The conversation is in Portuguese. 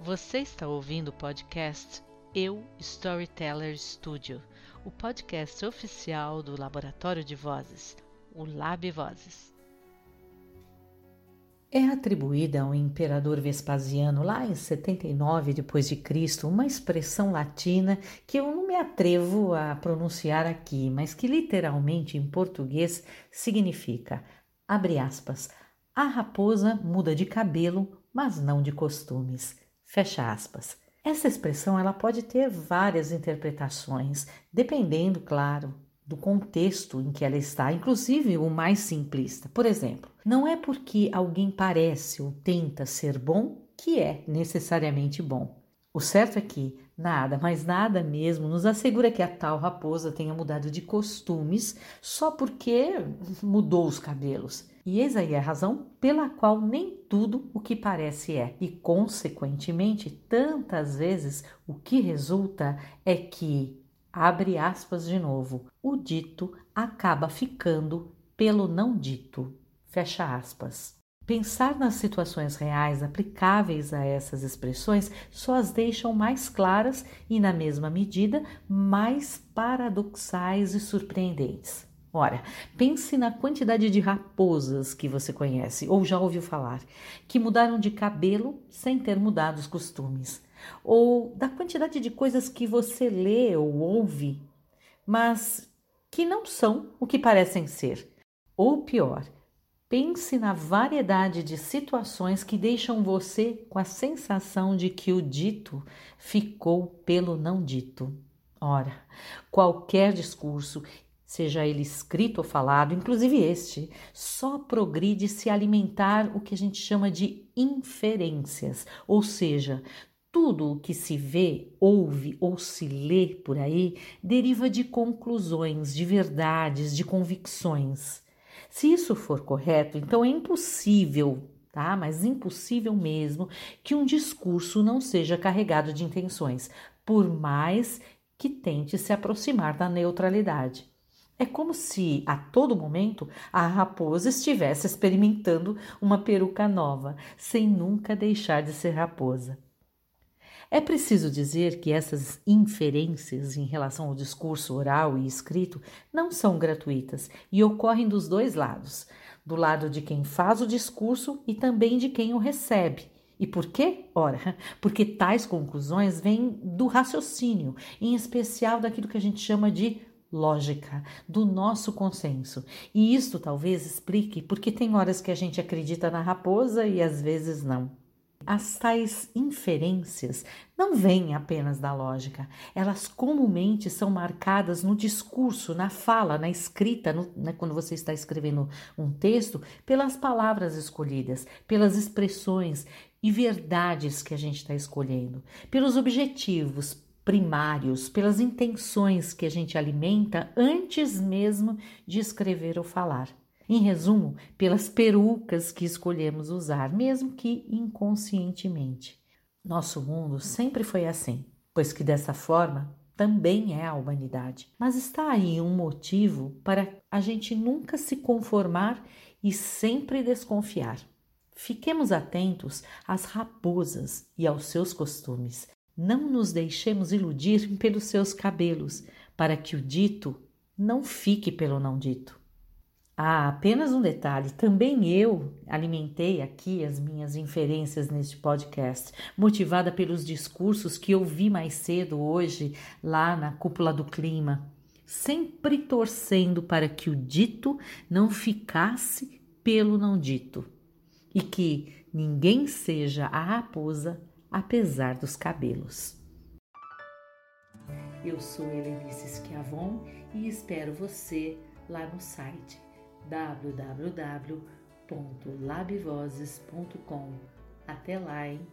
Você está ouvindo o podcast Eu Storyteller Studio, o podcast oficial do Laboratório de Vozes, o Lab Vozes. É atribuída ao imperador Vespasiano lá em 79 depois de Cristo uma expressão latina que eu não me atrevo a pronunciar aqui, mas que literalmente em português significa abre aspas, a raposa muda de cabelo, mas não de costumes. Fecha aspas. Essa expressão ela pode ter várias interpretações, dependendo, claro, do contexto em que ela está, inclusive o mais simplista. Por exemplo, não é porque alguém parece ou tenta ser bom que é necessariamente bom. O certo é que nada, mas nada mesmo, nos assegura que a tal raposa tenha mudado de costumes só porque mudou os cabelos. E eis aí a razão pela qual nem tudo o que parece é. E, consequentemente, tantas vezes o que resulta é que, abre aspas de novo, o dito acaba ficando pelo não dito. Fecha aspas. Pensar nas situações reais aplicáveis a essas expressões só as deixam mais claras e, na mesma medida, mais paradoxais e surpreendentes. Ora, pense na quantidade de raposas que você conhece ou já ouviu falar, que mudaram de cabelo sem ter mudado os costumes, ou da quantidade de coisas que você lê ou ouve, mas que não são o que parecem ser. Ou pior, pense na variedade de situações que deixam você com a sensação de que o dito ficou pelo não dito. Ora, qualquer discurso seja ele escrito ou falado, inclusive este, só progride se alimentar o que a gente chama de inferências, ou seja, tudo o que se vê, ouve ou se lê por aí deriva de conclusões, de verdades, de convicções. Se isso for correto, então é impossível, tá? Mas impossível mesmo que um discurso não seja carregado de intenções, por mais que tente se aproximar da neutralidade. É como se a todo momento a raposa estivesse experimentando uma peruca nova, sem nunca deixar de ser raposa. É preciso dizer que essas inferências em relação ao discurso oral e escrito não são gratuitas e ocorrem dos dois lados, do lado de quem faz o discurso e também de quem o recebe. E por quê? Ora, porque tais conclusões vêm do raciocínio, em especial daquilo que a gente chama de lógica, do nosso consenso. E isto talvez explique porque tem horas que a gente acredita na raposa e às vezes não. As tais inferências não vêm apenas da lógica, elas comumente são marcadas no discurso, na fala, na escrita, no, né, quando você está escrevendo um texto, pelas palavras escolhidas, pelas expressões e verdades que a gente está escolhendo, pelos objetivos, primários, pelas intenções que a gente alimenta antes mesmo de escrever ou falar. Em resumo, pelas perucas que escolhemos usar, mesmo que inconscientemente. Nosso mundo sempre foi assim, pois que dessa forma também é a humanidade. Mas está aí um motivo para a gente nunca se conformar e sempre desconfiar. Fiquemos atentos às raposas e aos seus costumes. Não nos deixemos iludir pelos seus cabelos, para que o dito não fique pelo não dito. Ah, apenas um detalhe: também eu alimentei aqui as minhas inferências neste podcast, motivada pelos discursos que eu vi mais cedo hoje lá na cúpula do clima, sempre torcendo para que o dito não ficasse pelo não dito e que ninguém seja a raposa apesar dos cabelos. Eu sou Helenice Schiavon e espero você lá no site www.labvozes.com. Até lá, hein?